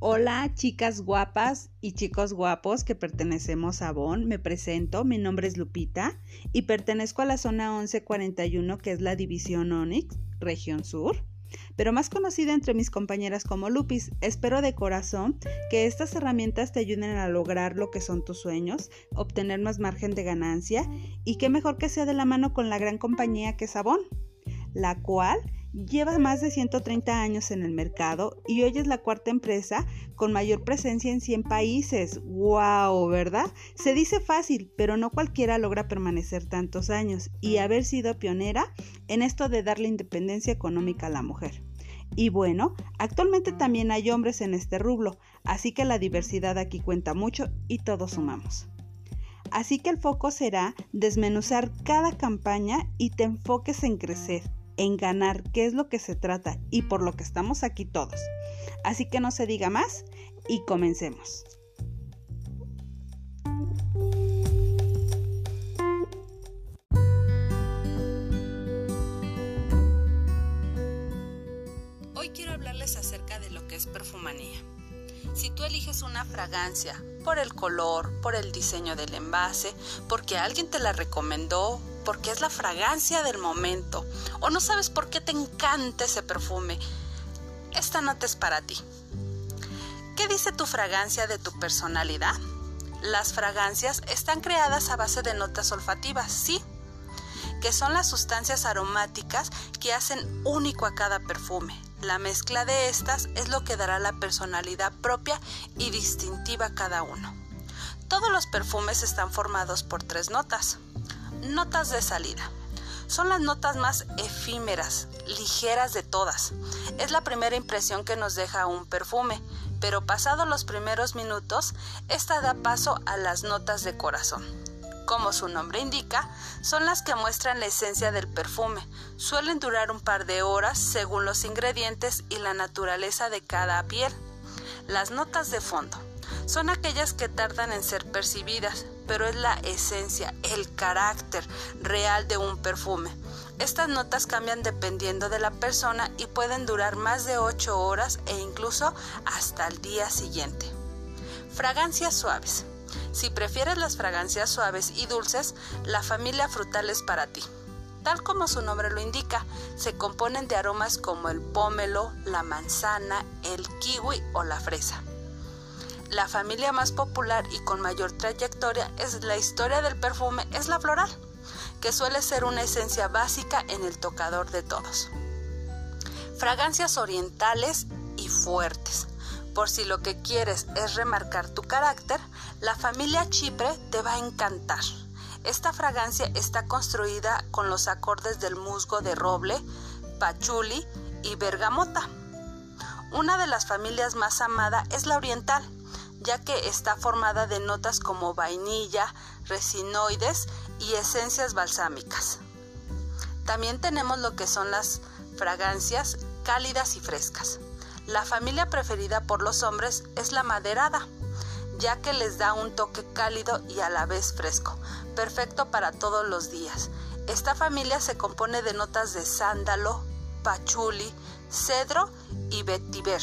Hola chicas guapas y chicos guapos que pertenecemos a Bon, me presento, mi nombre es Lupita y pertenezco a la zona 1141 que es la división Onyx, región sur, pero más conocida entre mis compañeras como Lupis. Espero de corazón que estas herramientas te ayuden a lograr lo que son tus sueños, obtener más margen de ganancia y qué mejor que sea de la mano con la gran compañía que es Avon, la cual Lleva más de 130 años en el mercado y hoy es la cuarta empresa con mayor presencia en 100 países. ¡Wow! ¿Verdad? Se dice fácil, pero no cualquiera logra permanecer tantos años y haber sido pionera en esto de darle independencia económica a la mujer. Y bueno, actualmente también hay hombres en este rublo, así que la diversidad aquí cuenta mucho y todos sumamos. Así que el foco será desmenuzar cada campaña y te enfoques en crecer en ganar, qué es lo que se trata y por lo que estamos aquí todos. Así que no se diga más y comencemos. Hoy quiero hablarles acerca de lo que es perfumanía. Si tú eliges una fragancia por el color, por el diseño del envase, porque alguien te la recomendó, porque es la fragancia del momento o no sabes por qué te encanta ese perfume, esta nota es para ti. ¿Qué dice tu fragancia de tu personalidad? Las fragancias están creadas a base de notas olfativas, sí, que son las sustancias aromáticas que hacen único a cada perfume. La mezcla de estas es lo que dará la personalidad propia y distintiva a cada uno. Todos los perfumes están formados por tres notas. Notas de salida. Son las notas más efímeras, ligeras de todas. Es la primera impresión que nos deja un perfume, pero pasados los primeros minutos, esta da paso a las notas de corazón. Como su nombre indica, son las que muestran la esencia del perfume. Suelen durar un par de horas según los ingredientes y la naturaleza de cada piel. Las notas de fondo son aquellas que tardan en ser percibidas, pero es la esencia, el carácter real de un perfume. Estas notas cambian dependiendo de la persona y pueden durar más de 8 horas e incluso hasta el día siguiente. Fragancias suaves. Si prefieres las fragancias suaves y dulces, la familia frutal es para ti. Tal como su nombre lo indica, se componen de aromas como el pómelo, la manzana, el kiwi o la fresa. La familia más popular y con mayor trayectoria es la historia del perfume es la floral, que suele ser una esencia básica en el tocador de todos. Fragancias orientales y fuertes. Por si lo que quieres es remarcar tu carácter, la familia Chipre te va a encantar. Esta fragancia está construida con los acordes del musgo de roble, pachuli y bergamota. Una de las familias más amada es la oriental, ya que está formada de notas como vainilla, resinoides y esencias balsámicas. También tenemos lo que son las fragancias cálidas y frescas. La familia preferida por los hombres es la maderada, ya que les da un toque cálido y a la vez fresco, perfecto para todos los días. Esta familia se compone de notas de sándalo, pachuli, cedro y vetiver.